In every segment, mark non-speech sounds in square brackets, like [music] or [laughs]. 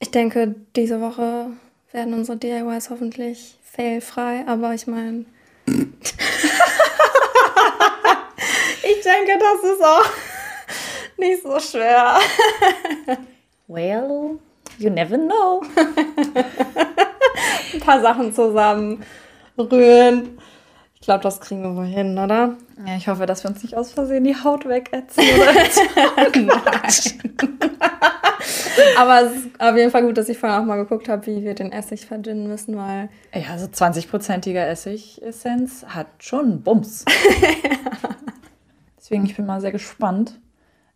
Ich denke, diese Woche werden unsere DIYs hoffentlich failfrei, aber ich meine. [laughs] ich denke, das ist auch nicht so schwer. well, you never know. [laughs] Ein paar Sachen zusammen rühren. Ich glaube, das kriegen wir wohl hin, oder? Ja, ich hoffe, dass wir uns nicht aus Versehen die Haut wegätzen [laughs] Aber es ist auf jeden Fall gut, dass ich vorhin auch mal geguckt habe, wie wir den Essig verdünnen müssen, weil. Ja, also 20-prozentiger Essigessenz hat schon Bums. [laughs] Deswegen, ich bin mal sehr gespannt,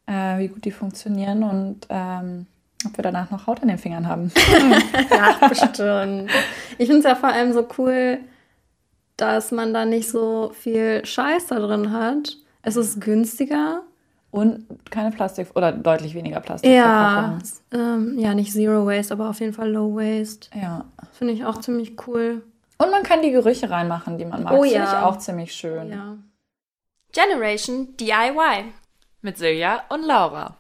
äh, wie gut die funktionieren und ähm, ob wir danach noch Haut an den Fingern haben. [laughs] ja, bestimmt. Ich finde es ja vor allem so cool, dass man da nicht so viel Scheiß da drin hat. Es ist günstiger. Und keine Plastik oder deutlich weniger Plastik. Ja, ähm, ja, nicht Zero Waste, aber auf jeden Fall Low Waste. Ja. Finde ich auch ziemlich cool. Und man kann die Gerüche reinmachen, die man mag. Oh, ja. Finde ich auch ziemlich schön. Ja. Generation DIY. Mit Silja und Laura.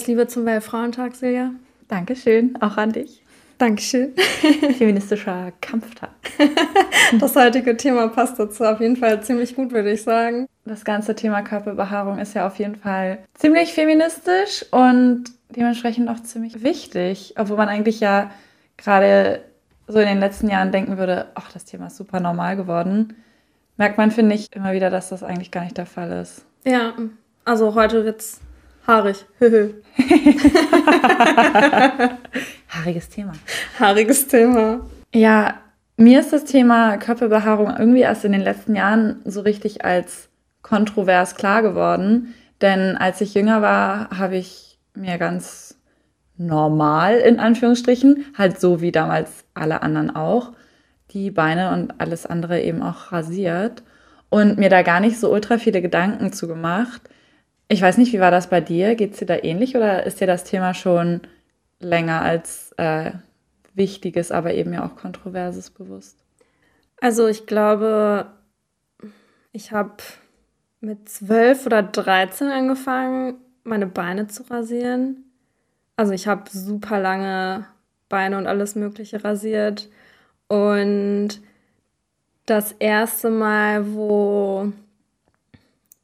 Alles Liebe zum Weltfrauentag, Silja. Dankeschön, auch an dich. Dankeschön. [laughs] Feministischer Kampftag. [laughs] Das heutige Thema passt dazu auf jeden Fall ziemlich gut, würde ich sagen. Das ganze Thema Körperbehaarung ist ja auf jeden Fall ziemlich feministisch und dementsprechend auch ziemlich wichtig, obwohl man eigentlich ja gerade so in den letzten Jahren denken würde, ach, das Thema ist super normal geworden. Merkt man, finde ich, immer wieder, dass das eigentlich gar nicht der Fall ist. Ja, also heute wird es haarig. [laughs] Haariges Thema. Haariges Thema. Ja, mir ist das Thema Körperbehaarung irgendwie erst in den letzten Jahren so richtig als kontrovers klar geworden. Denn als ich jünger war, habe ich mir ganz normal, in Anführungsstrichen, halt so wie damals alle anderen auch, die Beine und alles andere eben auch rasiert und mir da gar nicht so ultra viele Gedanken zu gemacht. Ich weiß nicht, wie war das bei dir? Geht es dir da ähnlich oder ist dir das Thema schon länger als äh, wichtiges, aber eben ja auch kontroverses bewusst? Also ich glaube, ich habe mit zwölf oder dreizehn angefangen, meine Beine zu rasieren. Also ich habe super lange Beine und alles Mögliche rasiert. Und das erste Mal, wo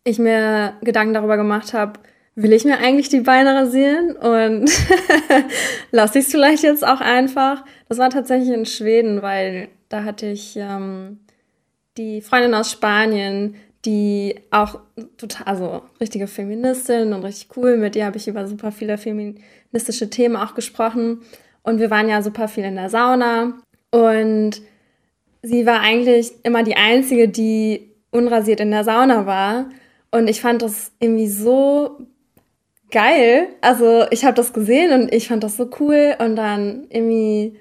ich mir Gedanken darüber gemacht habe, will ich mir eigentlich die Beine rasieren und [laughs] lasse ich es vielleicht jetzt auch einfach. Das war tatsächlich in Schweden, weil da hatte ich ähm, die Freundin aus Spanien, die auch total, also richtige Feministin und richtig cool, mit der habe ich über super viele feministische Themen auch gesprochen. Und wir waren ja super viel in der Sauna und sie war eigentlich immer die Einzige, die unrasiert in der Sauna war. Und ich fand das irgendwie so geil. Also ich habe das gesehen und ich fand das so cool. Und dann irgendwie,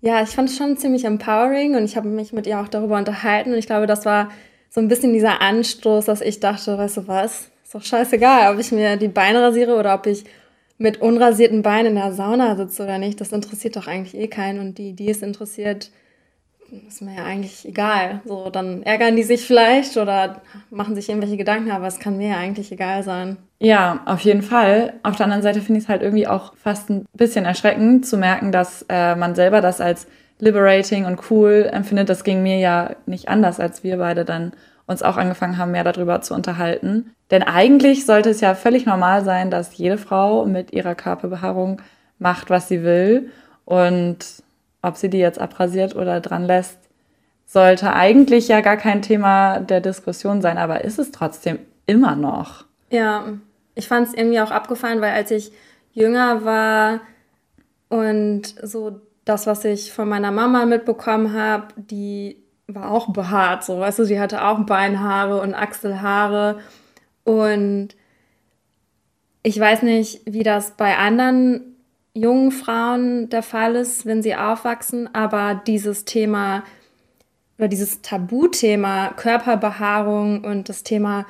ja, ich fand es schon ziemlich empowering und ich habe mich mit ihr auch darüber unterhalten. Und ich glaube, das war so ein bisschen dieser Anstoß, dass ich dachte, weißt du was, ist doch scheißegal, ob ich mir die Beine rasiere oder ob ich mit unrasierten Beinen in der Sauna sitze oder nicht. Das interessiert doch eigentlich eh keinen. Und die, die es interessiert, ist mir ja eigentlich egal. So, dann ärgern die sich vielleicht oder machen sich irgendwelche Gedanken, aber es kann mir ja eigentlich egal sein. Ja, auf jeden Fall. Auf der anderen Seite finde ich es halt irgendwie auch fast ein bisschen erschreckend zu merken, dass äh, man selber das als liberating und cool empfindet. Das ging mir ja nicht anders, als wir beide dann uns auch angefangen haben, mehr darüber zu unterhalten. Denn eigentlich sollte es ja völlig normal sein, dass jede Frau mit ihrer Körperbehaarung macht, was sie will. Und ob sie die jetzt abrasiert oder dran lässt, sollte eigentlich ja gar kein Thema der Diskussion sein, aber ist es trotzdem immer noch. Ja, ich fand es irgendwie auch abgefallen, weil als ich jünger war und so das, was ich von meiner Mama mitbekommen habe, die war auch behaart, so weißt du, sie hatte auch Beinhaare und Achselhaare und ich weiß nicht, wie das bei anderen jungen Frauen der Fall ist, wenn sie aufwachsen, aber dieses Thema oder dieses Tabuthema Körperbehaarung und das Thema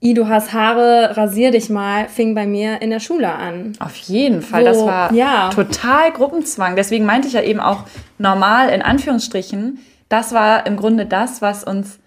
I, du hast Haare, rasier dich mal, fing bei mir in der Schule an. Auf jeden Fall, Wo- das war ja. total Gruppenzwang. Deswegen meinte ich ja eben auch normal in Anführungsstrichen. Das war im Grunde das, was uns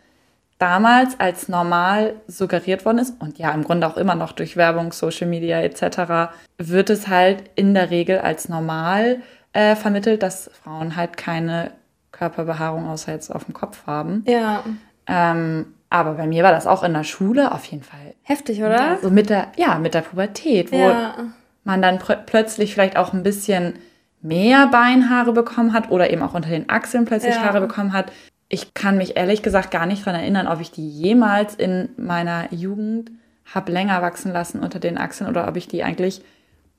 damals als normal suggeriert worden ist und ja im Grunde auch immer noch durch Werbung, Social Media etc. wird es halt in der Regel als normal äh, vermittelt, dass Frauen halt keine Körperbehaarung außer jetzt auf dem Kopf haben. Ja. Ähm, aber bei mir war das auch in der Schule auf jeden Fall. Heftig, oder? So mit der, ja, mit der Pubertät, wo Ja. man dann pr- plötzlich vielleicht auch ein bisschen mehr Beinhaare bekommen hat oder eben auch unter den Achseln plötzlich Ja. Haare bekommen hat. Ich kann mich ehrlich gesagt gar nicht daran erinnern, ob ich die jemals in meiner Jugend habe länger wachsen lassen unter den Achseln oder ob ich die eigentlich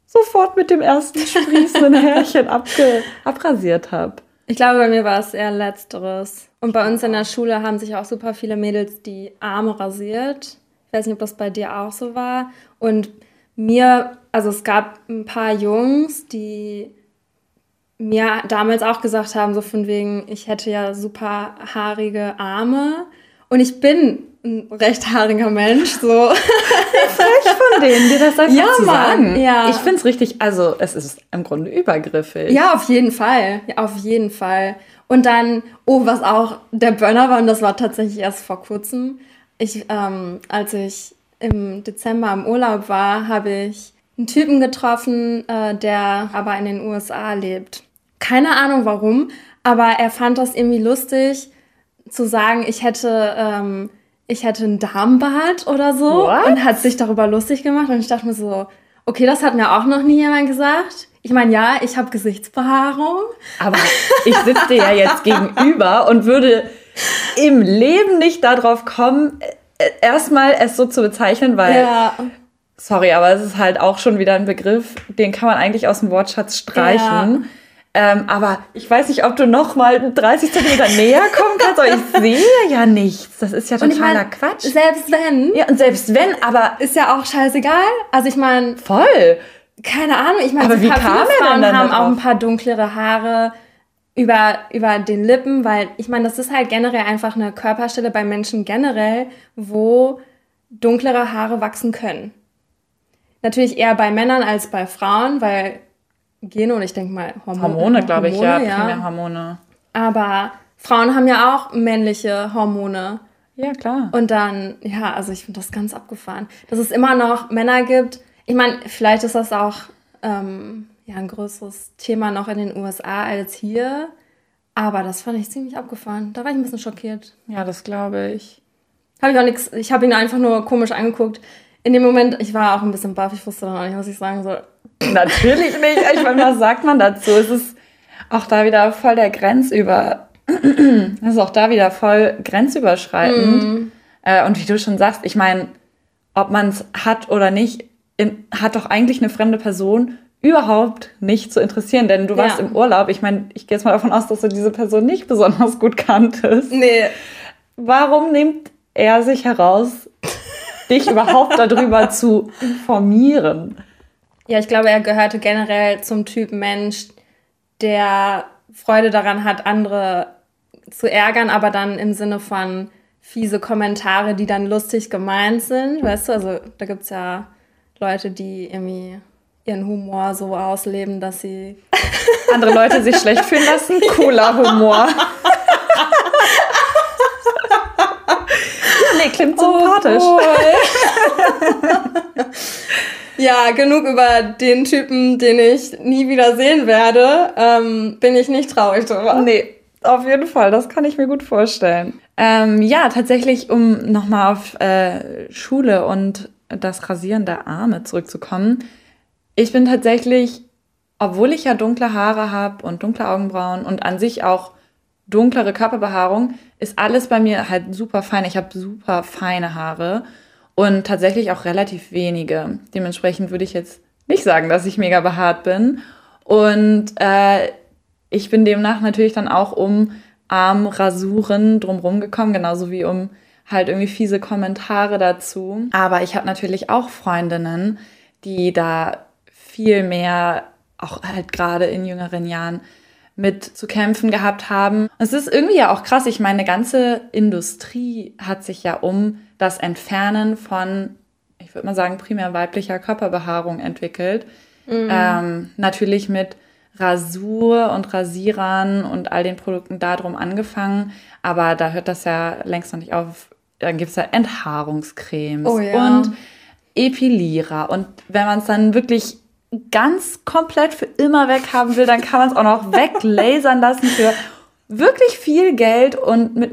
sofort mit dem ersten sprießenden [laughs] Härchen abge abrasiert habe. Ich glaube, bei mir war es eher Letzteres. Und bei uns in der Schule haben sich auch super viele Mädels die Arme rasiert. Ich weiß nicht, ob das bei dir auch so war. Und mir, also es gab ein paar Jungs, die mir damals auch gesagt haben, so von wegen, ich hätte ja super haarige Arme. Und ich bin ein recht haariger Mensch, so. Frech von denen, dir das einfach Ja, zu Mann, sagen. ja. Ich finde es richtig, also es ist im Grunde übergriffig. Ja, auf jeden Fall. Ja, auf jeden Fall. Und dann, oh, was auch der Burner war, und das war tatsächlich erst vor kurzem. Ich, ähm, als ich im Dezember im Urlaub war, habe ich einen Typen getroffen, äh, der aber in den USA lebt. Keine Ahnung warum, aber er fand das irgendwie lustig, zu sagen, ich hätte, ähm, ich hätte einen Darmbart oder so What? und hat sich darüber lustig gemacht. Und ich dachte mir so, okay, das hat mir auch noch nie jemand gesagt. Ich meine, ja, ich habe Gesichtsbehaarung. Aber ich sitze dir ja jetzt [laughs] gegenüber und würde im Leben nicht darauf kommen, äh, erstmal es so zu bezeichnen, weil, Ja, sorry, aber es ist halt auch schon wieder ein Begriff, den kann man eigentlich aus dem Wortschatz streichen. Ähm, aber ich weiß nicht, ob du noch mal 30 Zentimeter näher kommen kannst, aber ich sehe ja nichts. Das ist ja und ich totaler meine, Quatsch. selbst wenn, Ja, und selbst wenn, aber ist ja auch scheißegal. Also ich meine, voll. keine Ahnung, ich meine, wie kam Frauen haben auch ein paar dunklere Haare über, über den Lippen, weil ich meine, das ist halt generell einfach eine Körperstelle bei Menschen generell, wo dunklere Haare wachsen können. Natürlich eher bei Männern als bei Frauen, weil Gene und ich denke mal Hormone. Hormone, glaube ich, ja. Hormone, Primär Hormone. Aber Frauen haben ja auch männliche Hormone. Ja, klar. Und dann, ja, also ich finde das ganz abgefahren. Dass es immer noch Männer gibt. Ich meine, vielleicht ist das auch ähm, ja, ein größeres Thema noch in den USA als hier. Aber das fand ich ziemlich abgefahren. Da war ich ein bisschen schockiert. Ja, das glaube ich. Habe ich auch nichts, ich habe ihn einfach nur komisch angeguckt. In dem Moment, ich war auch ein bisschen baff, ich wusste dann auch nicht, was ich sagen soll. Natürlich nicht. Ich meine, was sagt man dazu? Es ist auch da wieder voll der Grenzüber. Es ist auch da wieder voll grenzüberschreitend. Äh, und wie du schon sagst, ich meine, ob man es hat oder nicht, in, hat doch eigentlich eine fremde Person überhaupt nicht zu interessieren, denn du warst Ja. im Urlaub. Ich meine, ich gehe jetzt mal davon aus, dass du diese Person nicht besonders gut kanntest. Nee. Warum nimmt er sich heraus, dich überhaupt darüber zu informieren? Ja, ich glaube, er gehörte generell zum Typ Mensch, der Freude daran hat, andere zu ärgern, aber dann im Sinne von fiese Kommentare, die dann lustig gemeint sind. Weißt du, also da gibt es ja Leute, die irgendwie ihren Humor so ausleben, dass sie. andere Leute sich schlecht fühlen lassen. [laughs] Cooler Humor. nee, klingt sympathisch. [laughs] ja, genug über den Typen, den ich nie wieder sehen werde. Ähm, bin ich nicht traurig drüber. Nee, auf jeden Fall, das kann ich mir gut vorstellen. Ähm, ja, tatsächlich, um nochmal auf äh, Schule und das Rasieren der Arme zurückzukommen. Ich bin tatsächlich, obwohl ich ja dunkle Haare habe und dunkle Augenbrauen und an sich auch dunklere Körperbehaarung, ist alles bei mir halt super fein. Ich habe super feine Haare und tatsächlich auch relativ wenige. Dementsprechend würde ich jetzt nicht sagen, dass ich mega behaart bin. Und äh, ich bin demnach natürlich dann auch um Armrasuren drumherum gekommen, genauso wie um halt irgendwie fiese Kommentare dazu. Aber ich habe natürlich auch Freundinnen, die da viel mehr, auch halt gerade in jüngeren Jahren, mit zu kämpfen gehabt haben. Es ist irgendwie ja auch krass. Ich meine, eine ganze Industrie hat sich ja um das Entfernen von, ich würde mal sagen, primär weiblicher Körperbehaarung entwickelt. Mhm. Ähm, natürlich mit Rasur und Rasierern und all den Produkten darum angefangen. Aber da hört das ja längst noch nicht auf. Dann gibt es ja Enthaarungscremes oh, ja. und Epilierer. Und wenn man es dann wirklich ganz komplett für immer weg haben will, dann kann man es auch noch [laughs] weglasern lassen für wirklich viel Geld und mit,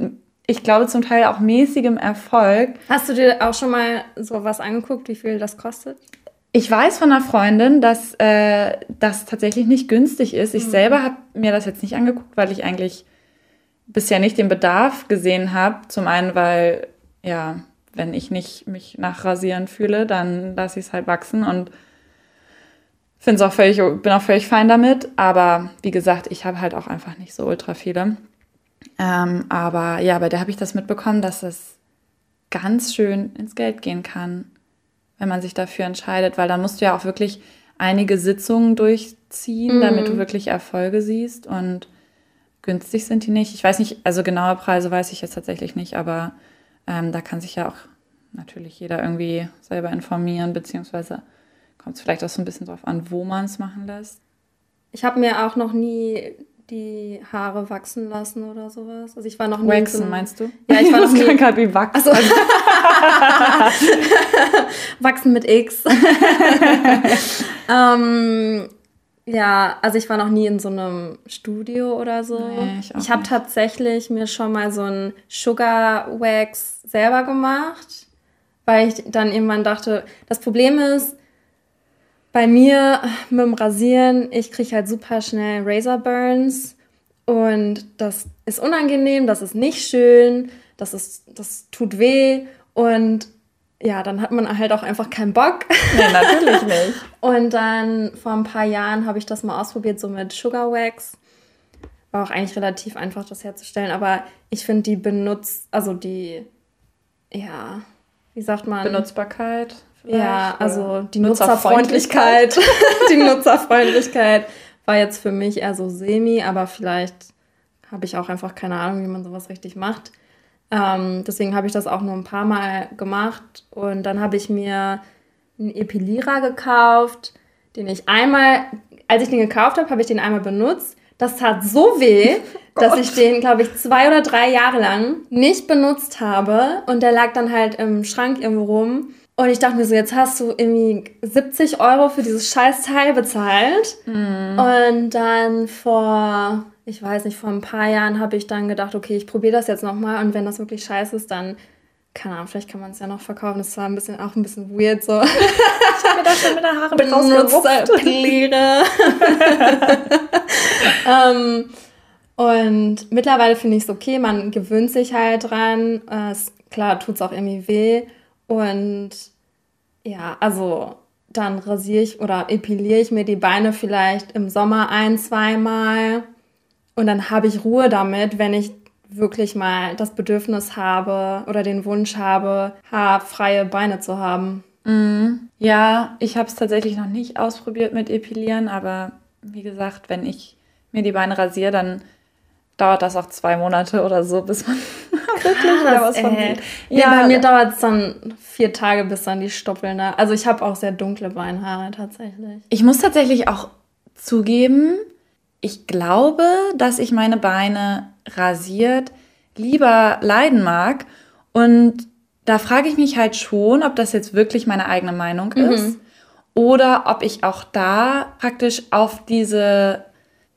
ich glaube, zum Teil auch mäßigem Erfolg. Hast du dir auch schon mal so was angeguckt, wie viel das kostet? Ich weiß von einer Freundin, dass äh, das tatsächlich nicht günstig ist. Ich mhm. selber habe mir das jetzt nicht angeguckt, weil ich eigentlich bisher nicht den Bedarf gesehen habe. Zum einen, weil, ja, wenn ich nicht mich nach Rasieren fühle, dann lasse ich es halt wachsen und finde auch völlig, bin auch völlig fein damit. Aber wie gesagt, ich habe halt auch einfach nicht so ultra viele. Ähm, aber ja, bei der habe ich das mitbekommen, dass es ganz schön ins Geld gehen kann wenn man sich dafür entscheidet, weil dann musst du ja auch wirklich einige Sitzungen durchziehen, mhm. damit du wirklich Erfolge siehst und günstig sind die nicht. Ich weiß nicht, also genaue Preise weiß ich jetzt tatsächlich nicht, aber ähm, da kann sich ja auch natürlich jeder irgendwie selber informieren, beziehungsweise kommt es vielleicht auch so ein bisschen drauf an, wo man es machen lässt. Ich habe mir auch noch nie die Haare wachsen lassen oder sowas. Also ich war noch nie Waxen, so meinst du? Ja, ich war noch [laughs] nie. gerade wie wachsen. Also [laughs] wachsen mit X. [laughs] ähm, ja, also ich war noch nie in so einem Studio oder so. Nee, ich ich habe tatsächlich mir schon mal so ein Sugar Wax selber gemacht, weil ich dann irgendwann dachte, das Problem ist, bei mir mit dem Rasieren, ich kriege halt super schnell Razor Burns und das ist unangenehm, das ist nicht schön, das, ist, das tut weh und ja, dann hat man halt auch einfach keinen Bock. Nee, natürlich nicht. [laughs] und dann vor ein paar Jahren habe ich das mal ausprobiert, so mit Sugar Wax. War auch eigentlich relativ einfach, das herzustellen, aber ich finde die benutzt, also die, ja, wie sagt man? Benutzbarkeit. Ja, also die Nutzerfreundlichkeit. [laughs] die Nutzerfreundlichkeit war jetzt für mich eher so semi, aber vielleicht habe ich auch einfach keine Ahnung, wie man sowas richtig macht. Ähm, deswegen habe ich das auch nur ein paar Mal gemacht und dann habe ich mir einen Epilierer gekauft, den ich einmal, als ich den gekauft habe, habe ich den einmal benutzt. Das tat so weh, [laughs] dass ich den, glaube ich, zwei oder drei Jahre lang nicht benutzt habe und der lag dann halt im Schrank irgendwo rum. Und ich dachte mir so, jetzt hast du irgendwie 70 Euro für dieses scheiß Teil bezahlt. Mm. Und dann vor, ich weiß nicht, vor ein paar Jahren habe ich dann gedacht, okay, ich probiere das jetzt nochmal. Und wenn das wirklich scheiße ist, dann, keine Ahnung, vielleicht kann man es ja noch verkaufen. Das war ein bisschen, auch ein bisschen weird so. [laughs] ich habe mir da schon mit der Haare mit [laughs] ähm, und mittlerweile finde ich es okay, man gewöhnt sich halt dran. Äh, klar, tut es auch irgendwie weh. Und ja, also dann rasiere ich oder epiliere ich mir die Beine vielleicht im Sommer ein, zweimal. Und dann habe ich Ruhe damit, wenn ich wirklich mal das Bedürfnis habe oder den Wunsch habe, haarfreie Beine zu haben. Mm, ja, ich habe es tatsächlich noch nicht ausprobiert mit Epilieren, aber wie gesagt, wenn ich mir die Beine rasiere, dann dauert das auch zwei Monate oder so, bis man [laughs] wirklich da was von sieht. Ja, bei mir dauert es dann vier Tage, bis dann die Stoppeln da. Also ich habe auch sehr dunkle Beinhaare tatsächlich. Ich muss tatsächlich auch zugeben, ich glaube, dass ich meine Beine rasiert lieber leiden mag. Und da frage ich mich halt schon, ob das jetzt wirklich meine eigene Meinung mhm. ist. Oder ob ich auch da praktisch auf diese,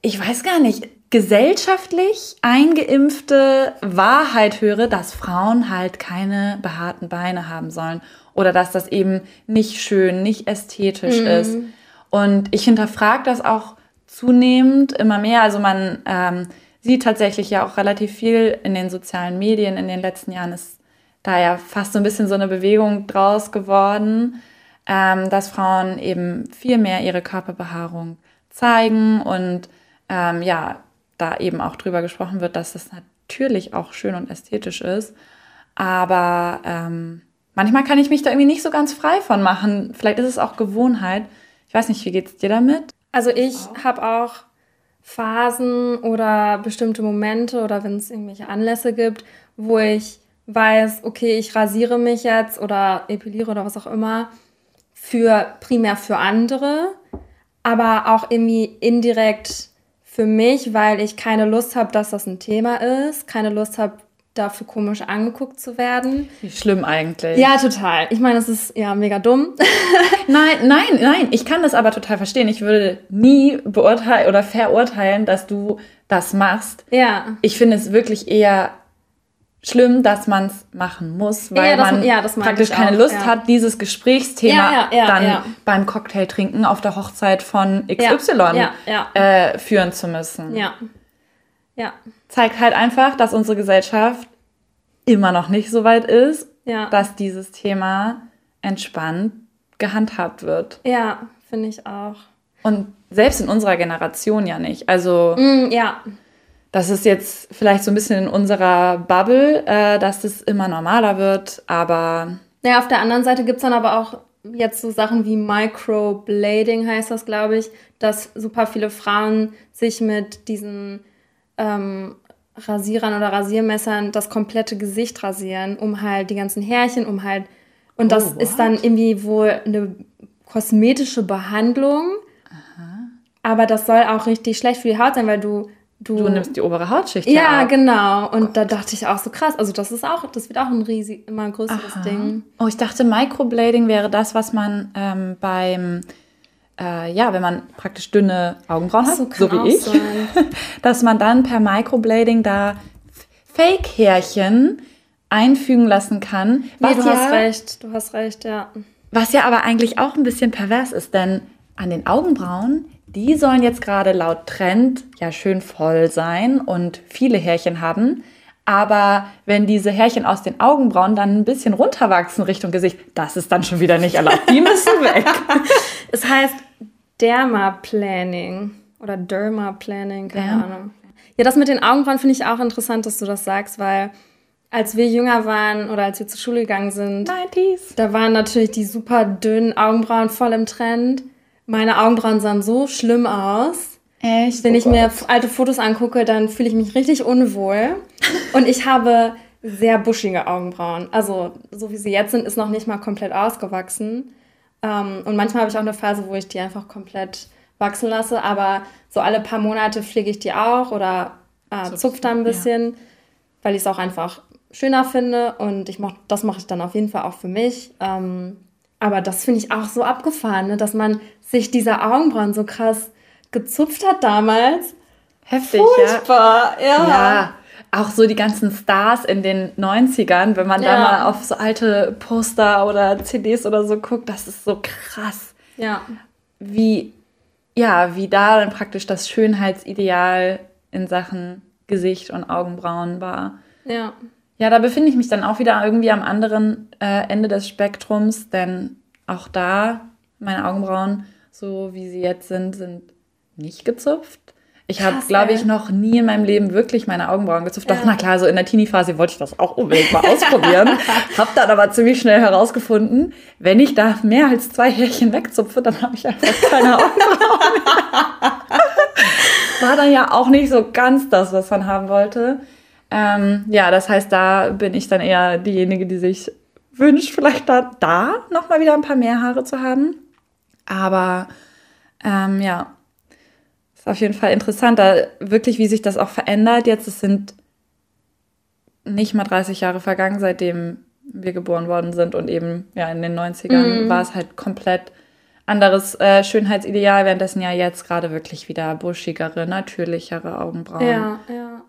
ich weiß gar nicht, gesellschaftlich eingeimpfte Wahrheit höre, dass Frauen halt keine behaarten Beine haben sollen oder dass das eben nicht schön, nicht ästhetisch mhm. ist. Und ich hinterfrage das auch zunehmend immer mehr. Also man ähm, sieht tatsächlich ja auch relativ viel in den sozialen Medien. In den letzten Jahren ist da ja fast so ein bisschen so eine Bewegung draus geworden, ähm, dass Frauen eben viel mehr ihre Körperbehaarung zeigen und ähm, ja, da eben auch drüber gesprochen wird, dass es natürlich auch schön und ästhetisch ist. Aber ähm, manchmal kann ich mich da irgendwie nicht so ganz frei von machen. Vielleicht ist es auch Gewohnheit. Ich weiß nicht, wie geht es dir damit? Also ich habe auch Phasen oder bestimmte Momente oder wenn es irgendwelche Anlässe gibt, wo ich weiß, okay, ich rasiere mich jetzt oder epiliere oder was auch immer für primär für andere, aber auch irgendwie indirekt für mich, weil ich keine Lust habe, dass das ein Thema ist, keine Lust habe, dafür komisch angeguckt zu werden. Wie schlimm eigentlich. Ja, total. Ich meine, das ist ja mega dumm. [laughs] nein, nein, nein. Ich kann das aber total verstehen. Ich würde nie beurteilen oder verurteilen, dass du das machst. Ja. Ich finde es wirklich eher schlimm, dass man es machen muss, weil ja, das, man ja, praktisch keine auch, Lust ja. hat, dieses Gesprächsthema dann beim Cocktail trinken auf der Hochzeit von XY äh, führen zu müssen. Ja. Ja. Zeigt halt einfach, dass unsere Gesellschaft immer noch nicht so weit ist, dass dieses Thema entspannt gehandhabt wird. Ja, finde ich auch. Und selbst in unserer Generation ja nicht. Also. Mm, ja das ist jetzt vielleicht so ein bisschen in unserer Bubble, äh, dass das immer normaler wird, aber. Ja, auf der anderen Seite gibt es dann aber auch jetzt so Sachen wie Microblading heißt das, glaube ich, dass super viele Frauen sich mit diesen ähm, Rasierern oder Rasiermessern das komplette Gesicht rasieren, um halt die ganzen Härchen, um halt. Und das oh, ist dann irgendwie wohl eine kosmetische Behandlung. Aha. Aber das soll auch richtig schlecht für die Haut sein, weil du Du, du, nimmst die obere Hautschicht. Ja, ab. genau. Und Gott. da dachte ich auch so krass. Also das ist auch, das wird auch ein riesig, immer ein größeres Aha. Ding. Oh, ich dachte, Microblading wäre das, was man ähm, beim, äh, ja, wenn man praktisch dünne Augenbrauen hat, so, wie ich, [laughs] dass man dann per Microblading da Fake-Härchen einfügen lassen kann. Nee, du ja, hast recht, du hast recht, ja. Was ja aber eigentlich auch ein bisschen pervers ist, denn an den Augenbrauen die sollen jetzt gerade laut Trend ja schön voll sein und viele Härchen haben. Aber wenn diese Härchen aus den Augenbrauen dann ein bisschen runterwachsen Richtung Gesicht, das ist dann schon wieder nicht erlaubt. Die müssen weg. [laughs] es heißt Dermaplaning oder Dermaplaning, keine ja. Ahnung. Ja, das mit den Augenbrauen finde ich auch interessant, dass du das sagst, weil als wir jünger waren oder als wir zur Schule gegangen sind, 90s. da waren natürlich die super dünnen Augenbrauen voll im Trend. Meine Augenbrauen sahen so schlimm aus. Echt? Wenn ich mir alte Fotos angucke, dann fühle ich mich richtig unwohl. [laughs] Und ich habe sehr buschige Augenbrauen. Also, so wie sie jetzt sind, ist noch nicht mal komplett ausgewachsen. Ähm, und manchmal habe ich auch eine Phase, wo ich die einfach komplett wachsen lasse. Aber so alle paar Monate pflege ich die auch oder äh, zupfe da ein bisschen, ja. weil ich es auch einfach schöner finde. Und ich mach, das mache ich dann auf jeden Fall auch für mich. Ähm, aber das finde ich auch so abgefahren, ne? dass man sich diese Augenbrauen so krass gezupft hat damals. Heftig, Furchtbar, ja. ja. ja. Auch so die ganzen Stars in den 90ern, wenn man ja. da mal auf so alte Poster oder CDs oder so guckt, das ist so krass. Ja. Wie, ja, wie da dann praktisch das Schönheitsideal in Sachen Gesicht und Augenbrauen war. Ja. Ja, da befinde ich mich dann auch wieder irgendwie am anderen äh, Ende des Spektrums, denn auch da, meine Augenbrauen, so wie sie jetzt sind, sind nicht gezupft. Ich habe, glaube ich, noch nie in meinem Leben wirklich meine Augenbrauen gezupft. Ja. Doch, na klar, so in der Teenie-Phase wollte ich das auch unbedingt mal ausprobieren. [laughs] habe dann aber ziemlich schnell herausgefunden, wenn ich da mehr als zwei Härchen wegzupfe, dann habe ich einfach keine [laughs] Augenbrauen mehr. War dann ja auch nicht so ganz das, was man haben wollte. Ähm, ja, das heißt, da bin ich dann eher diejenige, die sich wünscht, vielleicht da, da nochmal wieder ein paar mehr Haare zu haben. Aber ähm, ja, ist auf jeden Fall interessant, da wirklich, wie sich das auch verändert. Jetzt es sind nicht mal 30 Jahre vergangen, seitdem wir geboren worden sind und eben ja in den 90ern mhm. war es halt komplett anderes äh, Schönheitsideal, währenddessen ja jetzt gerade wirklich wieder buschigere, natürlichere Augenbrauen. Ja, ja.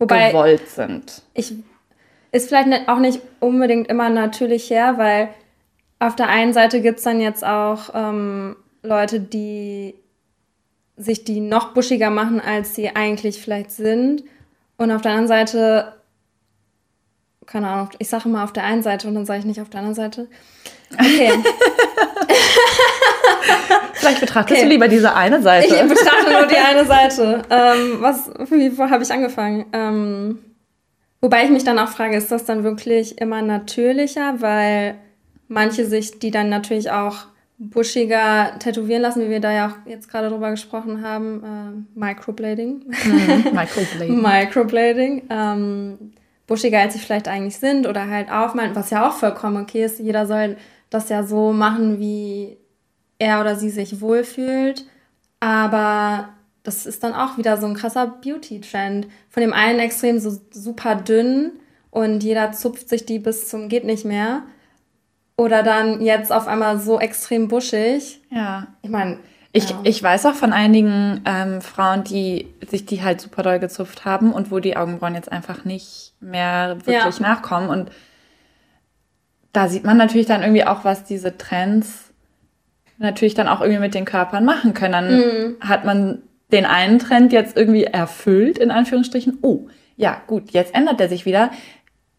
Wobei gewollt sind. Ich ist vielleicht auch nicht unbedingt immer natürlich her, weil auf der einen Seite gibt es dann jetzt auch ähm, Leute, die sich die noch buschiger machen, als sie eigentlich vielleicht sind. Und auf der anderen Seite, keine Ahnung, ich sage immer auf der einen Seite und dann sage ich nicht auf der anderen Seite. Okay. [laughs] [laughs] Vielleicht betrachtest okay. du lieber diese eine Seite. Ich betrachte nur die eine [laughs] Seite. Ähm, was, wie habe ich angefangen? Ähm, wobei ich mich dann auch frage, ist das dann wirklich immer natürlicher? Weil manche sich die dann natürlich auch buschiger tätowieren lassen, wie wir da ja auch jetzt gerade drüber gesprochen haben. Äh, Microblading. Mhm, [laughs] Microblading. Microblading. Ähm, buschiger, als sie vielleicht eigentlich sind oder halt aufmalen, was ja auch vollkommen okay ist. Jeder soll das ja so machen, wie er oder sie sich wohlfühlt. Aber das ist dann auch wieder so ein krasser Beauty-Trend. Von dem einen Extrem so super dünn und jeder zupft sich die bis zum geht nicht mehr. Oder dann jetzt auf einmal so extrem buschig. Ja. Ich meine. Ich, ja. ich weiß auch von einigen ähm, Frauen, die sich die halt super doll gezupft haben und wo die Augenbrauen jetzt einfach nicht mehr wirklich ja. nachkommen. Und da sieht man natürlich dann irgendwie auch, was diese Trends natürlich dann auch irgendwie mit den Körpern machen können. Dann mhm. hat man den einen Trend jetzt irgendwie erfüllt, in Anführungsstrichen. Oh, ja, gut, jetzt ändert er sich wieder.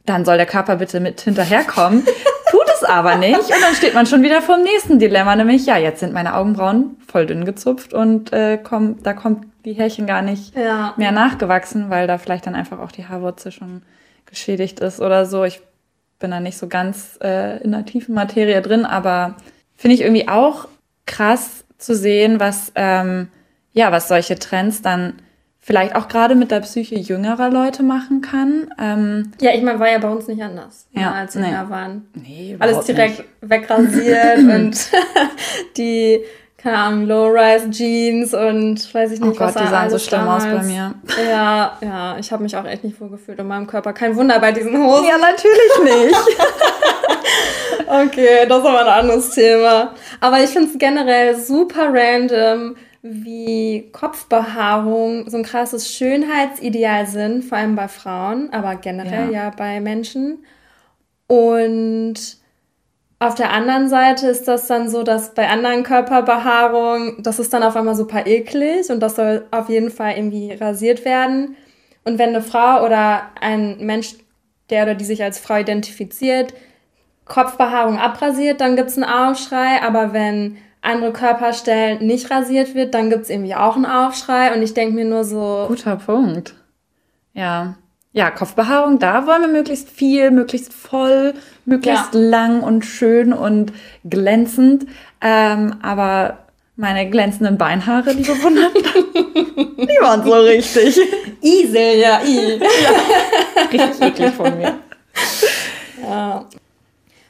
Dann soll der Körper bitte mit hinterherkommen. [laughs] Tut es aber nicht. Und dann steht man schon wieder vor dem nächsten Dilemma, nämlich, ja, jetzt sind meine Augenbrauen voll dünn gezupft und äh, komm, da kommt die Härchen gar nicht ja. mehr nachgewachsen, weil da vielleicht dann einfach auch die Haarwurzel schon geschädigt ist oder so. Ich bin da nicht so ganz äh, in der tiefen Materie drin, aber finde ich irgendwie auch krass zu sehen, was, ähm, ja, was solche Trends dann vielleicht auch gerade mit der Psyche jüngerer Leute machen kann. Ähm, ja, ich meine, war ja bei uns nicht anders, ne, ja, als wir nee. waren. Nee, Alles direkt nicht. wegrasiert [laughs] und [laughs] die, keine Ahnung, Low-Rise-Jeans und weiß ich nicht, oh Gott, was die sahen so schlimm damals. aus bei mir. Ja, ja, ich habe mich auch echt nicht wohlgefühlt in meinem Körper. Kein Wunder bei diesen Hosen. Ja, natürlich nicht. [laughs] [laughs] okay, das ist aber ein anderes Thema. Aber ich finde es generell super random, wie Kopfbehaarung so ein krasses Schönheitsideal sind, vor allem bei Frauen, aber generell ja, ja bei Menschen. Und auf der anderen Seite ist das dann so, dass bei anderen Körperbehaarungen, das ist dann auf einmal super eklig und das soll auf jeden Fall irgendwie rasiert werden. Und wenn eine Frau oder ein Mensch, der oder die sich als Frau identifiziert, Kopfbehaarung abrasiert, dann gibt es einen Aufschrei. Aber wenn andere Körperstellen nicht rasiert wird, dann gibt es irgendwie auch einen Aufschrei. Und ich denke mir nur so. Guter Punkt. Ja. Ja, Kopfbehaarung, da wollen wir möglichst viel, möglichst voll, möglichst ja. lang und schön und glänzend. Ähm, aber meine glänzenden Beinhaare, die bewundert, [laughs] die waren so richtig. Isel, ja, I. [laughs] ja. Richtig eklig von mir. [laughs] Ja.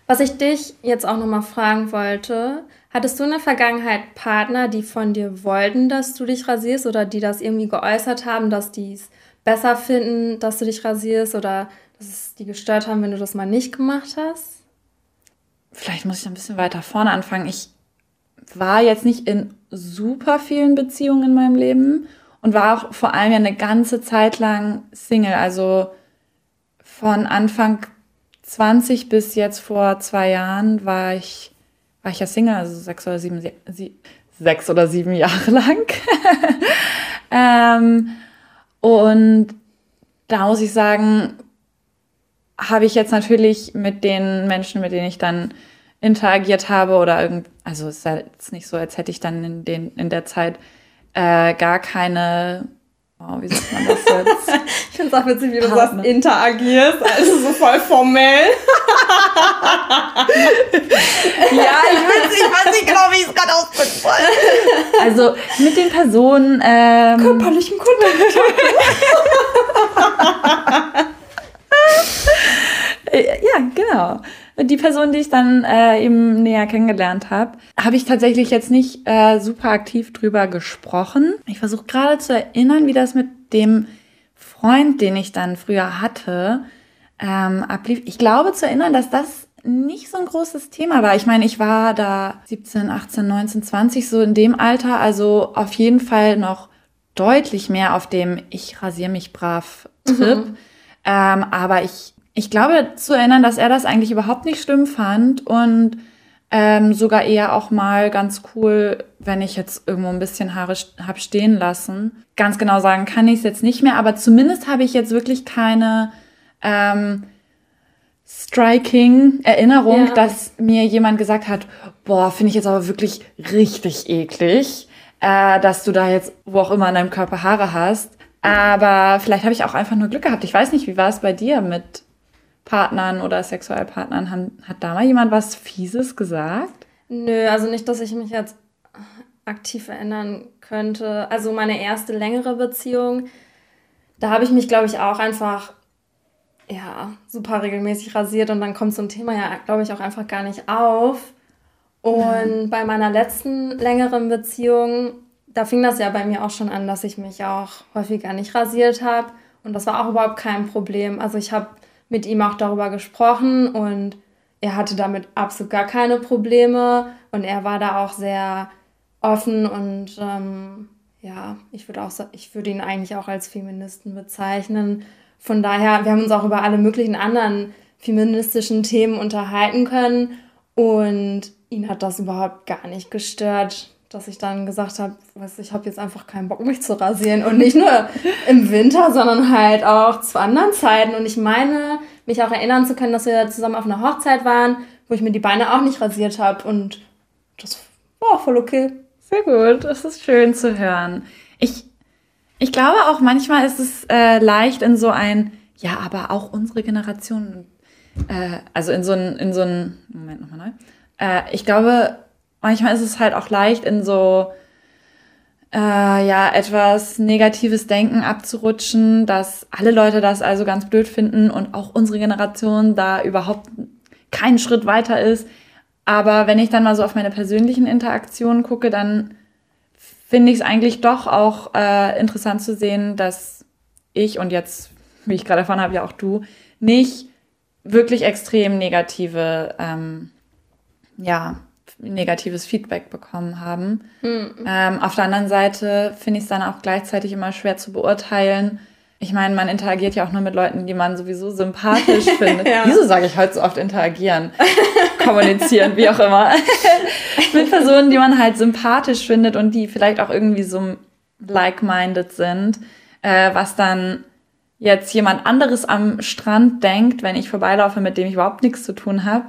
Was ich dich jetzt auch nochmal fragen wollte, hattest du in der Vergangenheit Partner, die von dir wollten, dass du dich rasierst oder die das irgendwie geäußert haben, dass die es besser finden, dass du dich rasierst oder dass es die gestört haben, wenn du das mal nicht gemacht hast? Vielleicht muss ich ein bisschen weiter vorne anfangen. Ich war jetzt nicht in super vielen Beziehungen in meinem Leben und war auch vor allem ja eine ganze Zeit lang Single. Also von Anfang 20 bis jetzt vor zwei Jahren war ich, war ich ja Single, also sechs oder sieben, sie, sechs oder sieben Jahre lang. [laughs] ähm, und da muss ich sagen, habe ich jetzt natürlich mit den Menschen, mit denen ich dann interagiert habe oder irgend, also es ist jetzt nicht so, als hätte ich dann in, den, in der Zeit äh, gar keine Oh, wie sagt man das jetzt? [laughs] ich finde es auch witzig, wie du sagst, interagierst, also so voll formell. ja, ich weiß nicht, weiß nicht genau, wie ich es gerade ausdrücken soll. Also mit den Personen. Ähm, Körperlichen Kontakt. [laughs] ja, genau die Person, die ich dann äh, eben näher kennengelernt habe, habe ich tatsächlich jetzt nicht äh, super aktiv drüber gesprochen. Ich versuche gerade zu erinnern, wie das mit dem Freund, den ich dann früher hatte, ähm, ablief. Ich glaube zu erinnern, dass das nicht so ein großes Thema war. Ich meine, ich war da 17, 18, 19, 20, so in dem Alter, also auf jeden Fall noch deutlich mehr auf dem Ich rasiere mich brav Trip. Mhm. Ähm, aber ich ich glaube zu erinnern, dass er das eigentlich überhaupt nicht schlimm fand und ähm, sogar eher auch mal ganz cool, wenn ich jetzt irgendwo ein bisschen Haare hab stehen lassen. Ganz genau sagen kann ich es jetzt nicht mehr, aber zumindest habe ich jetzt wirklich keine ähm, striking Erinnerung, ja. dass mir jemand gesagt hat, boah, finde ich jetzt aber wirklich richtig eklig, äh, dass du da jetzt wo auch immer an deinem Körper Haare hast. Aber vielleicht habe ich auch einfach nur Glück gehabt. Ich weiß nicht, wie war es bei dir mit Partnern oder Sexualpartnern, haben, hat da mal jemand was Fieses gesagt? Nö, also nicht, dass ich mich jetzt aktiv erinnern könnte. Also meine erste längere Beziehung, da habe ich mich, glaube ich, auch einfach ja super regelmäßig rasiert und dann kommt so ein Thema ja, glaube ich, auch einfach gar nicht auf. Und mhm. bei meiner letzten längeren Beziehung, da fing das ja bei mir auch schon an, dass ich mich auch häufiger nicht rasiert habe. Und das war auch überhaupt kein Problem. Also ich habe mit ihm auch darüber gesprochen und er hatte damit absolut gar keine Probleme und er war da auch sehr offen und ähm, ja, ich würde auch ich würde ihn eigentlich auch als Feministen bezeichnen. Von daher, wir haben uns auch über alle möglichen anderen feministischen Themen unterhalten können und ihn hat das überhaupt gar nicht gestört, dass ich dann gesagt habe, was ich habe jetzt einfach keinen Bock mich zu rasieren und nicht nur im Winter, sondern halt auch zu anderen Zeiten und ich meine, mich auch erinnern zu können, dass wir zusammen auf einer Hochzeit waren, wo ich mir die Beine auch nicht rasiert habe und das war voll okay. Sehr gut, das ist schön zu hören. Ich, ich glaube auch manchmal ist es äh, leicht in so ein, ja, aber auch unsere Generation, äh, also in so ein, in so ein, Moment nochmal neu. Äh, ich glaube, manchmal ist es halt auch leicht in so, äh, ja, etwas negatives Denken abzurutschen, dass alle Leute das also ganz blöd finden und auch unsere Generation da überhaupt keinen Schritt weiter ist. Aber wenn ich dann mal so auf meine persönlichen Interaktionen gucke, dann finde ich es eigentlich doch auch äh, interessant zu sehen, dass ich und jetzt, wie ich gerade erfahren habe, ja auch du, nicht wirklich extrem negative ähm, ja, negatives Feedback bekommen haben. Mhm. Ähm, auf der anderen Seite finde ich es dann auch gleichzeitig immer schwer zu beurteilen. Ich meine, man interagiert ja auch nur mit Leuten, die man sowieso sympathisch [laughs] findet. ja. Wieso sage ich heute so oft interagieren? [laughs] Kommunizieren, wie auch immer. [laughs] mit Personen, die man halt sympathisch findet und die vielleicht auch irgendwie so like-minded sind, äh, was dann jetzt jemand anderes am Strand denkt, wenn ich vorbeilaufe, mit dem ich überhaupt nichts zu tun habe,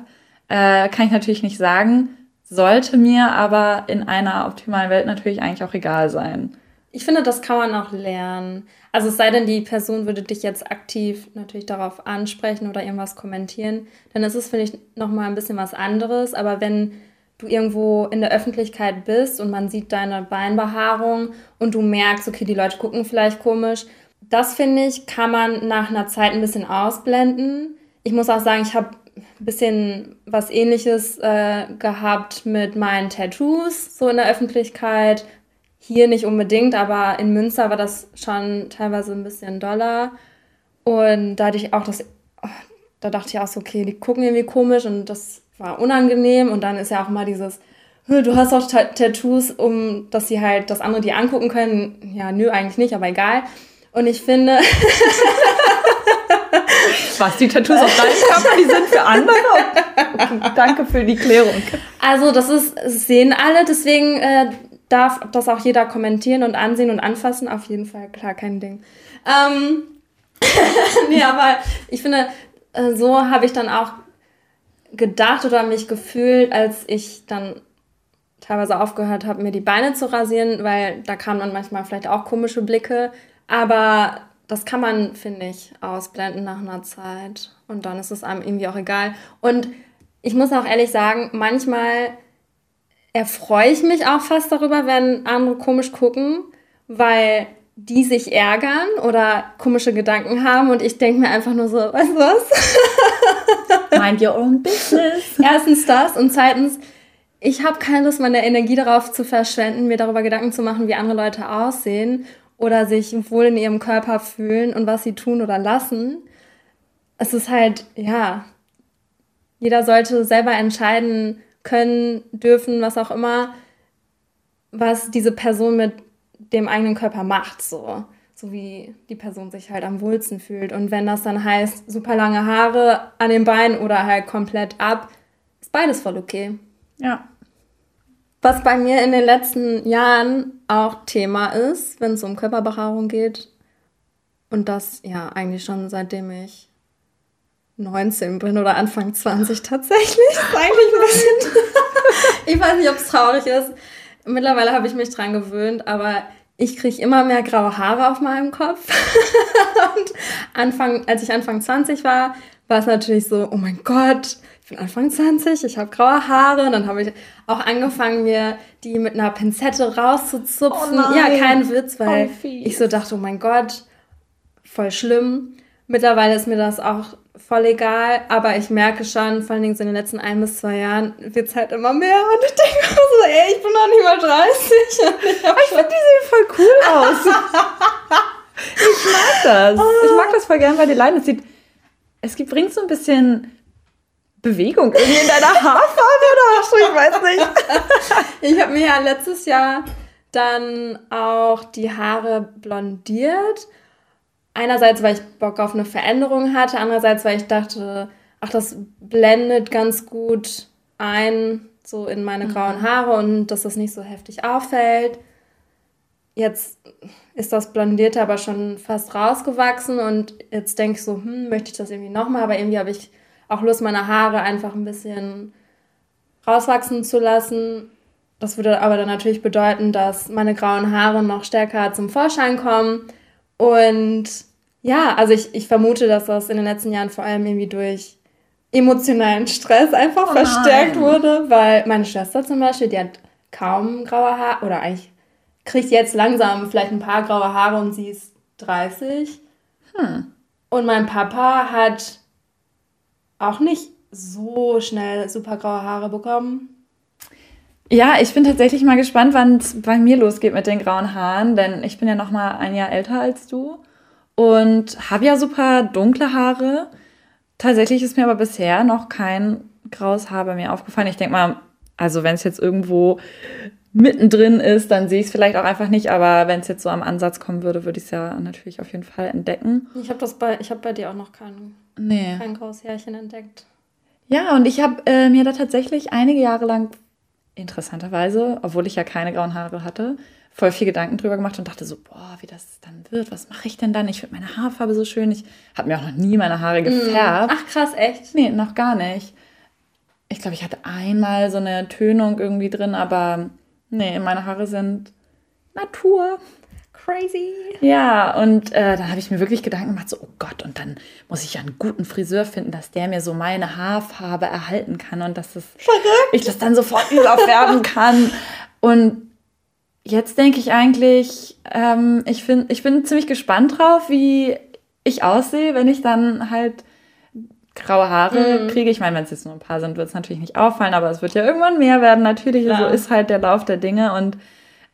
äh, kann ich natürlich nicht sagen sollte mir aber in einer optimalen Welt natürlich eigentlich auch egal sein. Ich finde, das kann man auch lernen. Also es sei denn, die Person würde dich jetzt aktiv natürlich darauf ansprechen oder irgendwas kommentieren, dann ist es, finde ich, nochmal ein bisschen was anderes. Aber wenn du irgendwo in der Öffentlichkeit bist und man sieht deine Beinbehaarung und du merkst, okay, die Leute gucken vielleicht komisch, das finde ich, kann man nach einer Zeit ein bisschen ausblenden. Ich muss auch sagen, ich habe bisschen was ähnliches äh, gehabt mit meinen Tattoos, so in der Öffentlichkeit. Hier nicht unbedingt, aber in Münster war das schon teilweise ein bisschen doller. Und da hatte ich auch das, da dachte ich auch so, okay, die gucken irgendwie komisch und das war unangenehm. Und dann ist ja auch mal dieses, du hast auch Tattoos, um dass sie halt, das andere die angucken können. Ja, nö, eigentlich nicht, aber egal. Und ich finde. [laughs] Was, die Tattoos auf deinem Körper, die sind für andere? Okay, danke für die Klärung. Also, das ist, sehen alle, deswegen äh, darf das auch jeder kommentieren und ansehen und anfassen. Auf jeden Fall, klar, kein Ding. Ähm, [laughs] nee, aber ich finde, äh, so habe ich dann auch gedacht oder mich gefühlt, als ich dann teilweise aufgehört habe, mir die Beine zu rasieren, weil da kamen dann manchmal vielleicht auch komische Blicke. Aber das kann man, finde ich, ausblenden nach einer Zeit. Und dann ist es einem irgendwie auch egal. Und ich muss auch ehrlich sagen, manchmal erfreue ich mich auch fast darüber, wenn andere komisch gucken, weil die sich ärgern oder komische Gedanken haben und ich denke mir einfach nur so, weißt [laughs] du was? Mind your own business. [laughs] Erstens das und zweitens, ich habe keine Lust, meine Energie darauf zu verschwenden, mir darüber Gedanken zu machen, wie andere Leute aussehen oder sich wohl in ihrem Körper fühlen und was sie tun oder lassen. Es ist halt, ja, jeder sollte selber entscheiden können, dürfen, was auch immer, was diese Person mit dem eigenen Körper macht, so. So wie die Person sich halt am wohlsten fühlt. Und wenn das dann heißt, super lange Haare an den Beinen oder halt komplett ab, ist beides voll okay. Ja. Was bei mir in den letzten Jahren auch Thema ist, wenn es um Körperbehaarung geht. Und das ja eigentlich schon seitdem ich 19 bin oder Anfang 20 [laughs] tatsächlich. ist eigentlich ein bisschen. ich weiß nicht, ob es traurig ist. Mittlerweile habe ich mich dran gewöhnt, aber ich kriege immer mehr graue Haare auf meinem Kopf. [laughs] und Anfang, als ich Anfang 20 war, war es natürlich so, oh mein Gott, bin Anfang 20, ich habe graue Haare. Und dann habe ich auch angefangen, mir die mit einer Pinzette rauszuzupfen. Oh ja, kein Witz, weil ich so dachte, oh mein Gott, voll schlimm. mittlerweile ist mir das auch voll egal, aber ich merke schon, vor allen Dingen so in den letzten ein bis zwei Jahren wird es halt immer mehr und ich denke mir so, ey, ich bin noch nicht mal 30. [laughs] ich, ich finde, die sehen voll cool aus. [laughs] ich mag das. Ich mag das voll gern bei dir leiden. Es sieht, es gibt, bringt so ein bisschen Bewegung irgendwie in deiner Haarfarbe oder so, ich weiß nicht. [laughs] ich habe mir ja letztes Jahr dann auch die Haare blondiert einerseits, weil ich Bock auf eine Veränderung hatte, andererseits, weil ich dachte, ach, das blendet ganz gut ein, so in meine mhm. grauen Haare und dass das nicht so heftig auffällt. Jetzt ist das Blondierte aber schon fast rausgewachsen und jetzt denke ich so, hm, möchte ich das irgendwie nochmal, aber irgendwie habe ich auch Lust, meine Haare einfach ein bisschen rauswachsen zu lassen. Das würde aber dann natürlich bedeuten, dass meine grauen Haare noch stärker zum Vorschein kommen. Und ja, also ich, ich vermute, dass das in den letzten Jahren vor allem irgendwie durch emotionalen Stress einfach oh verstärkt wurde, weil meine Schwester zum Beispiel, die hat kaum graue Haare oder eigentlich kriegt jetzt langsam vielleicht ein paar graue Haare und sie ist 30. Hm. Und mein Papa hat auch nicht so schnell super graue Haare bekommen. Ja, ich bin tatsächlich mal gespannt, wann es bei mir losgeht mit den grauen Haaren, denn ich bin ja noch mal ein Jahr älter als du und habe ja super dunkle Haare. Tatsächlich ist mir aber bisher noch kein graues Haar bei mir aufgefallen. Ich denke mal, also wenn es jetzt irgendwo mittendrin ist, dann sehe ich es vielleicht auch einfach nicht, aber wenn es jetzt so am Ansatz kommen würde, würde ich es ja natürlich auf jeden Fall entdecken. Ich habe das bei, ich habe bei dir auch noch kein, nee. kein graues Härchen entdeckt. Ja, und ich habe äh, mir da tatsächlich einige Jahre lang interessanterweise, obwohl ich ja keine grauen Haare hatte, voll viel Gedanken drüber gemacht und dachte so, boah, wie das dann wird, was mache ich denn dann? Ich finde meine Haarfarbe so schön. Ich habe mir auch noch nie meine Haare mm. gefärbt. Ach krass, echt? Nee, noch gar nicht. Ich glaube, ich hatte einmal so eine Tönung irgendwie drin, aber nee, meine Haare sind Natur crazy. Ja, und äh, dann habe ich mir wirklich Gedanken gemacht, so, oh Gott, und dann muss ich ja einen guten Friseur finden, dass der mir so meine Haarfarbe erhalten kann und dass das, ich das dann sofort überfärben [laughs] kann. Und jetzt denke ich eigentlich, ähm, ich, find, ich bin ziemlich gespannt drauf, wie ich aussehe, wenn ich dann halt graue Haare mm. kriege. Ich meine, wenn es jetzt nur ein paar sind, wird es natürlich nicht auffallen, aber es wird ja irgendwann mehr werden. Natürlich, Klar. so ist halt der Lauf der Dinge und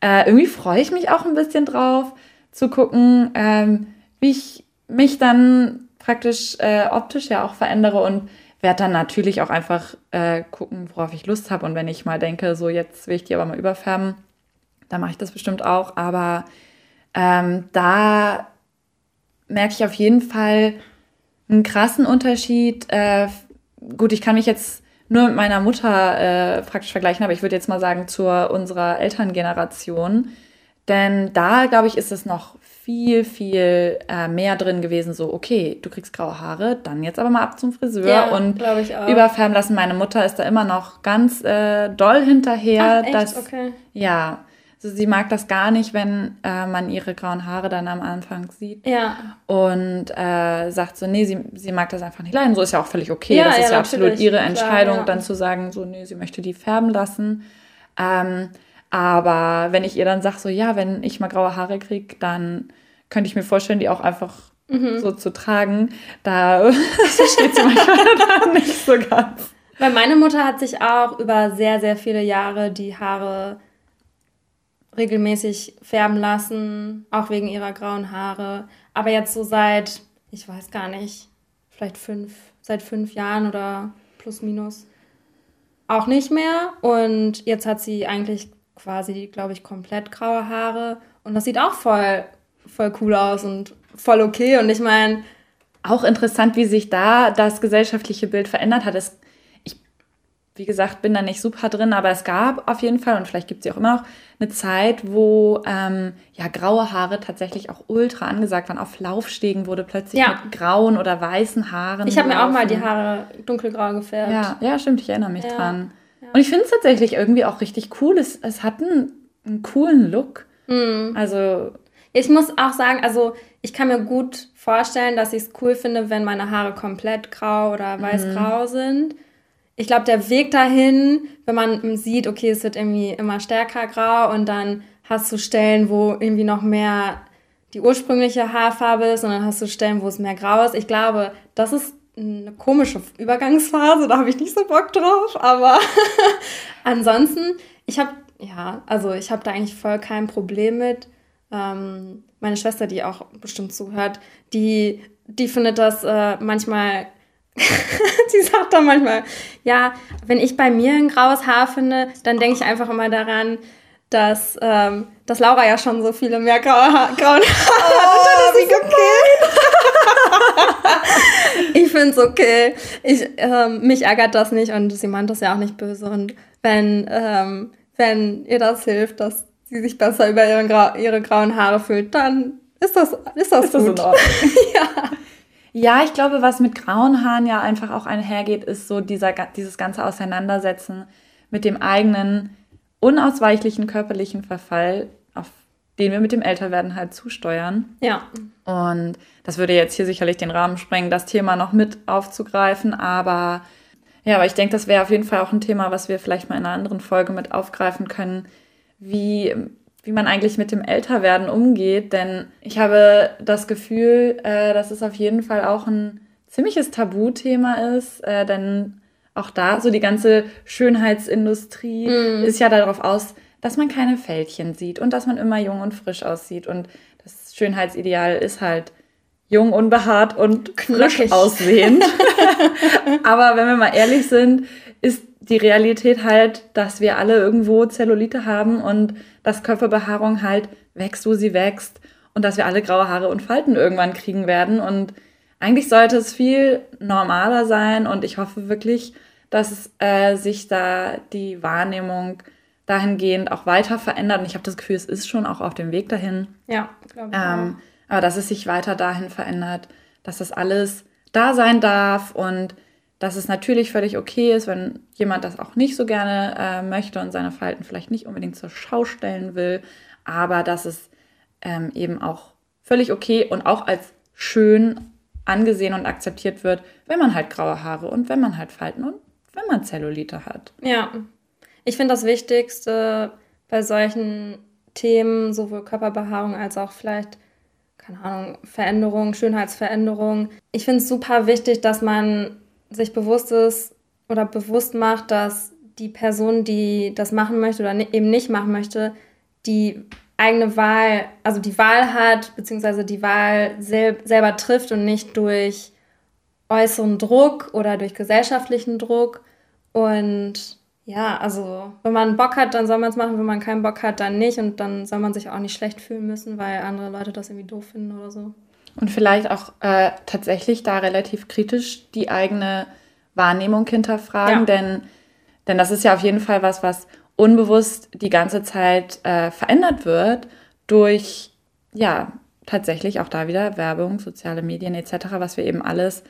äh, irgendwie freue ich mich auch ein bisschen drauf, zu gucken, ähm, wie ich mich dann praktisch äh, optisch ja auch verändere und werde dann natürlich auch einfach äh, gucken, worauf ich Lust habe. Und wenn ich mal denke, so jetzt will ich die aber mal überfärben, dann mache ich das bestimmt auch. Aber ähm, da merke ich auf jeden Fall einen krassen Unterschied. Äh, gut, ich kann mich jetzt nur mit meiner Mutter äh, praktisch vergleichen, aber ich würde jetzt mal sagen zur unserer Elterngeneration. Denn da, glaube ich, ist es noch viel, viel äh, mehr drin gewesen, so, okay, du kriegst graue Haare, dann jetzt aber mal ab zum Friseur ja, und überfärben lassen. Meine Mutter ist da immer noch ganz äh, doll hinterher. Ach, echt? Dass, okay. Ja, also sie mag das gar nicht, wenn äh, man ihre grauen Haare dann am Anfang sieht. Ja. Und äh, sagt so, nee, sie, sie mag das einfach nicht leiden. So ist ja auch völlig okay. Ja, das ja, ist ja absolut ihre Entscheidung, Klar, ja. dann zu sagen, so, nee, sie möchte die färben lassen. Ähm, aber wenn ich ihr dann sage, so, ja, wenn ich mal graue Haare kriege, dann könnte ich mir vorstellen, die auch einfach mhm. so zu tragen. Da [laughs] steht sie manchmal [laughs] nicht so ganz. Weil meine Mutter hat sich auch über sehr, sehr viele Jahre die Haare regelmäßig färben lassen, auch wegen ihrer grauen Haare. Aber jetzt so seit, ich weiß gar nicht, vielleicht fünf, seit fünf Jahren oder plus minus auch nicht mehr. Und jetzt hat sie eigentlich quasi, glaube ich, komplett graue Haare. Und das sieht auch voll, voll cool aus und voll okay. Und ich meine. Auch interessant, wie sich da das gesellschaftliche Bild verändert hat. Es wie gesagt, bin da nicht super drin, aber es gab auf jeden Fall, und vielleicht gibt es sie auch immer noch, eine Zeit, wo ähm, ja graue Haare tatsächlich auch ultra angesagt waren. Auf Laufstegen wurde plötzlich ja. mit grauen oder weißen Haaren. Ich habe mir auch mal die Haare dunkelgrau gefärbt. Ja, ja stimmt, ich erinnere mich ja. dran. Ja. Und ich finde es tatsächlich irgendwie auch richtig cool. Es, es hat einen, einen coolen Look. Mhm. Also. Ich muss auch sagen, also ich kann mir gut vorstellen, dass ich es cool finde, wenn meine Haare komplett grau oder weiß-grau mhm. sind ich glaube, der Weg dahin, wenn man sieht, okay, es wird irgendwie immer stärker grau und dann hast du Stellen, wo irgendwie noch mehr die ursprüngliche Haarfarbe ist und dann hast du Stellen, wo es mehr grau ist. Ich glaube, das ist eine komische Übergangsphase, da habe ich nicht so Bock drauf, aber [laughs] ansonsten, ich habe, ja, also ich habe da eigentlich voll kein Problem mit. Ähm, meine Schwester, die auch bestimmt zuhört, die, die findet das äh, manchmal, [laughs] sie sagt dann manchmal, ja, wenn ich bei mir ein graues Haar finde, dann denke ich einfach immer daran, dass, ähm, dass Laura ja schon so viele mehr graue ha grauen Haare oh, hat. Wie okay. [laughs] ich finde es okay. Ich, ähm, mich ärgert das nicht und sie meint das ja auch nicht böse. Und wenn, ähm, wenn ihr das hilft, dass sie sich besser über ihre, Gra ihre grauen Haare fühlt, dann ist das, ist das ist gut. Das [laughs] ja. Ja, ich glaube, was mit grauen Haaren ja einfach auch einhergeht, ist so dieser, dieses ganze Auseinandersetzen mit dem eigenen unausweichlichen körperlichen Verfall, auf den wir mit dem Älterwerden halt zusteuern. Ja. Und das würde jetzt hier sicherlich den Rahmen sprengen, das Thema noch mit aufzugreifen, aber ja, aber ich denke, das wäre auf jeden Fall auch ein Thema, was wir vielleicht mal in einer anderen Folge mit aufgreifen können, wie, wie man eigentlich mit dem Älterwerden umgeht. Denn ich habe das Gefühl, äh, dass es auf jeden Fall auch ein ziemliches Tabuthema ist, äh, denn auch da, so die ganze Schönheitsindustrie mm. ist ja darauf aus, dass man keine Fältchen sieht und dass man immer jung und frisch aussieht. Und das Schönheitsideal ist halt jung, unbehaart und frisch aussehend. [laughs] [laughs] Aber wenn wir mal ehrlich sind, ist die Realität halt, dass wir alle irgendwo Zellulite haben und dass Körperbehaarung halt wächst, wo sie wächst und dass wir alle graue Haare und Falten irgendwann kriegen werden. Und eigentlich sollte es viel normaler sein und ich hoffe wirklich, dass äh, sich da die Wahrnehmung dahingehend auch weiter verändert. Und ich habe das Gefühl, es ist schon auch auf dem Weg dahin. Ja, glaube ich. Ähm, aber dass es sich weiter dahin verändert, dass das alles da sein darf und dass es natürlich völlig okay ist, wenn jemand das auch nicht so gerne äh, möchte und seine Falten vielleicht nicht unbedingt zur Schau stellen will, aber dass es ähm, eben auch völlig okay und auch als schön angesehen und akzeptiert wird, wenn man halt graue Haare und wenn man halt Falten und wenn man Zellulite hat. Ja, ich finde das Wichtigste bei solchen Themen, sowohl Körperbehaarung als auch vielleicht, keine Ahnung, Veränderung, Schönheitsveränderung. Ich finde es super wichtig, dass man sich bewusst ist oder bewusst macht, dass die Person, die das machen möchte oder eben nicht machen möchte, die eigene Wahl, also die Wahl hat, beziehungsweise die Wahl sel selber trifft und nicht durch äußeren Druck oder durch gesellschaftlichen Druck. Und ja, also wenn man Bock hat, dann soll man es machen, wenn man keinen Bock hat, dann nicht. Und dann soll man sich auch nicht schlecht fühlen müssen, weil andere Leute das irgendwie doof finden oder so. Und vielleicht auch äh, tatsächlich da relativ kritisch die eigene Wahrnehmung hinterfragen, ja. denn, denn das ist ja auf jeden Fall was, was unbewusst die ganze Zeit äh, verändert wird durch, ja, tatsächlich auch da wieder Werbung, soziale Medien etc., was wir eben alles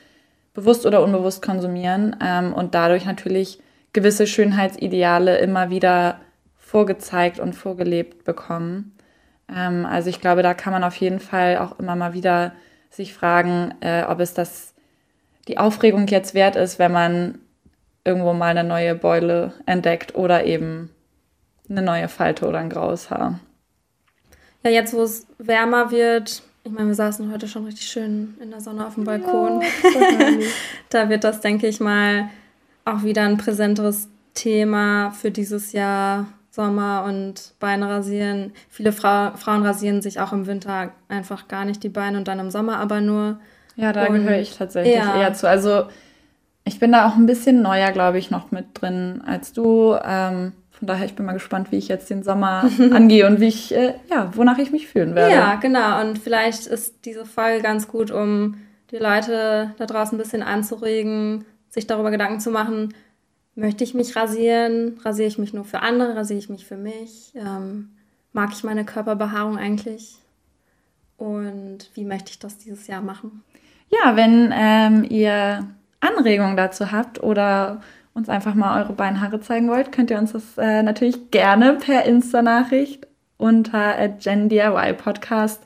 bewusst oder unbewusst konsumieren ähm, und dadurch natürlich gewisse Schönheitsideale immer wieder vorgezeigt und vorgelebt bekommen. Ähm, also ich glaube, da kann man auf jeden Fall auch immer mal wieder sich fragen, äh, ob es das die Aufregung jetzt wert ist, wenn man irgendwo mal eine neue Beule entdeckt oder eben eine neue Falte oder ein graues Haar. Ja, jetzt wo es wärmer wird, ich meine, wir saßen heute schon richtig schön in der Sonne auf dem Balkon. Ja, [laughs] da wird das, denke ich mal, auch wieder ein präsenteres Thema für dieses Jahr Sommer und Beine rasieren. Viele Fra Frauen rasieren sich auch im Winter einfach gar nicht die Beine und dann im Sommer aber nur. Ja, da gehöre ich tatsächlich ja. eher zu. Also ich bin da auch ein bisschen neuer, glaube ich, noch mit drin als du. Ähm, von daher, ich bin mal gespannt, wie ich jetzt den Sommer [laughs] angehe und wie ich, äh, ja, wonach ich mich fühlen werde. Ja, genau. Und vielleicht ist diese Folge ganz gut, um die Leute da draußen ein bisschen anzuregen, sich darüber Gedanken zu machen, Möchte ich mich rasieren? Rasiere ich mich nur für andere? Rasiere ich mich für mich? Ähm, mag ich meine Körperbehaarung eigentlich? Und wie möchte ich das dieses Jahr machen? Ja, wenn ähm, ihr Anregungen dazu habt oder uns einfach mal eure Beinhaare zeigen wollt, könnt ihr uns das äh, natürlich gerne per Insta-Nachricht unter GenDIY Podcast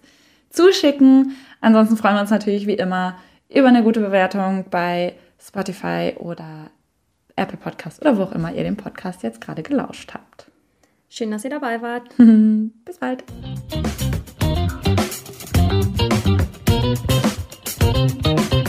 zuschicken. Ansonsten freuen wir uns natürlich wie immer über eine gute Bewertung bei Spotify oder Apple Podcast oder wo auch immer ihr den Podcast jetzt gerade gelauscht habt. Schön, dass ihr dabei wart. [laughs] Bis bald. Thank you.